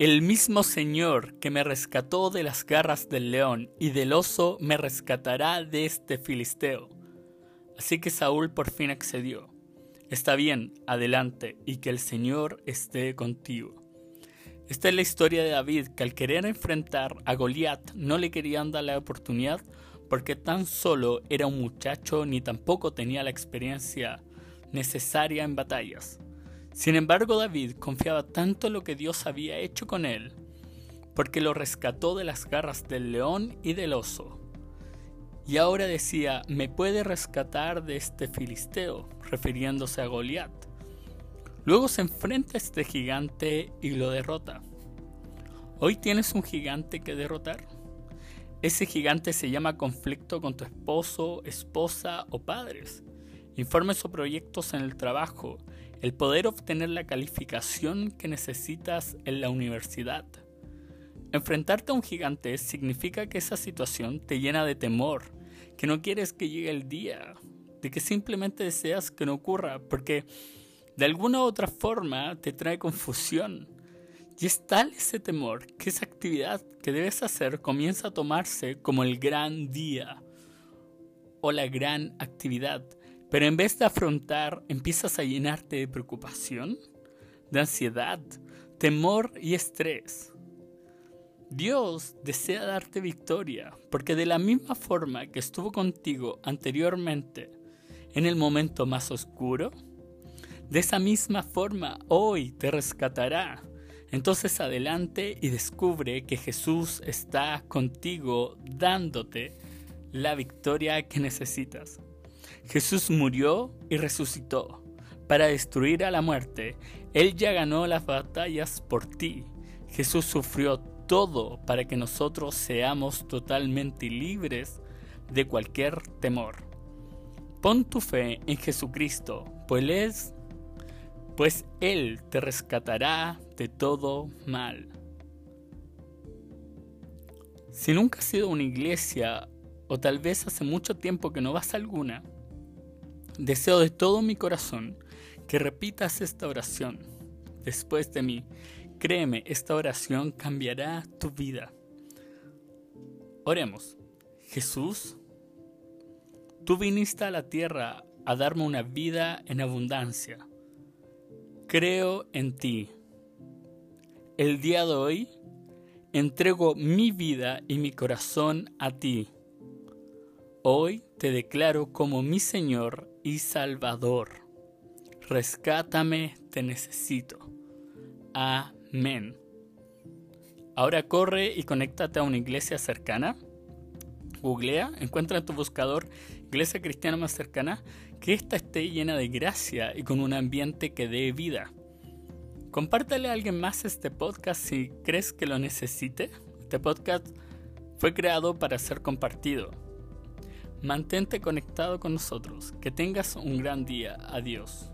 El mismo Señor que me rescató de las garras del león y del oso me rescatará de este filisteo. Así que Saúl por fin accedió. Está bien, adelante, y que el Señor esté contigo. Esta es la historia de David, que al querer enfrentar a Goliat no le querían dar la oportunidad porque tan solo era un muchacho ni tampoco tenía la experiencia necesaria en batallas. Sin embargo, David confiaba tanto en lo que Dios había hecho con él, porque lo rescató de las garras del león y del oso. Y ahora decía, me puede rescatar de este filisteo, refiriéndose a Goliat. Luego se enfrenta a este gigante y lo derrota. ¿Hoy tienes un gigante que derrotar? Ese gigante se llama conflicto con tu esposo, esposa o padres. Informes o proyectos en el trabajo, el poder obtener la calificación que necesitas en la universidad. Enfrentarte a un gigante significa que esa situación te llena de temor, que no quieres que llegue el día, de que simplemente deseas que no ocurra, porque de alguna u otra forma te trae confusión. Y es tal ese temor que esa actividad que debes hacer comienza a tomarse como el gran día o la gran actividad pero en vez de afrontar, empiezas a llenarte de preocupación, de ansiedad, temor y estrés. Dios desea darte victoria, porque de la misma forma que estuvo contigo anteriormente en el momento más oscuro, de esa misma forma hoy te rescatará. Entonces adelante y descubre que Jesús está contigo dándote la victoria que necesitas. Jesús murió y resucitó para destruir a la muerte. Él ya ganó las batallas por ti. Jesús sufrió todo para que nosotros seamos totalmente libres de cualquier temor. Pon tu fe en Jesucristo, pues pues Él te rescatará de todo mal. Si nunca has ido a una iglesia o tal vez hace mucho tiempo que no vas a alguna, Deseo de todo mi corazón que repitas esta oración después de mí. Créeme, esta oración cambiará tu vida. Oremos. Jesús, tú viniste a la tierra a darme una vida en abundancia. Creo en ti. El día de hoy entrego mi vida y mi corazón a ti. Hoy te declaro como mi Señor y Salvador. Rescátame, te necesito. Amén. Ahora corre y conéctate a una iglesia cercana. Googlea, encuentra en tu buscador iglesia cristiana más cercana, que ésta esté llena de gracia y con un ambiente que dé vida. Compártale a alguien más este podcast si crees que lo necesite. Este podcast fue creado para ser compartido. Mantente conectado con nosotros. Que tengas un gran día. Adiós.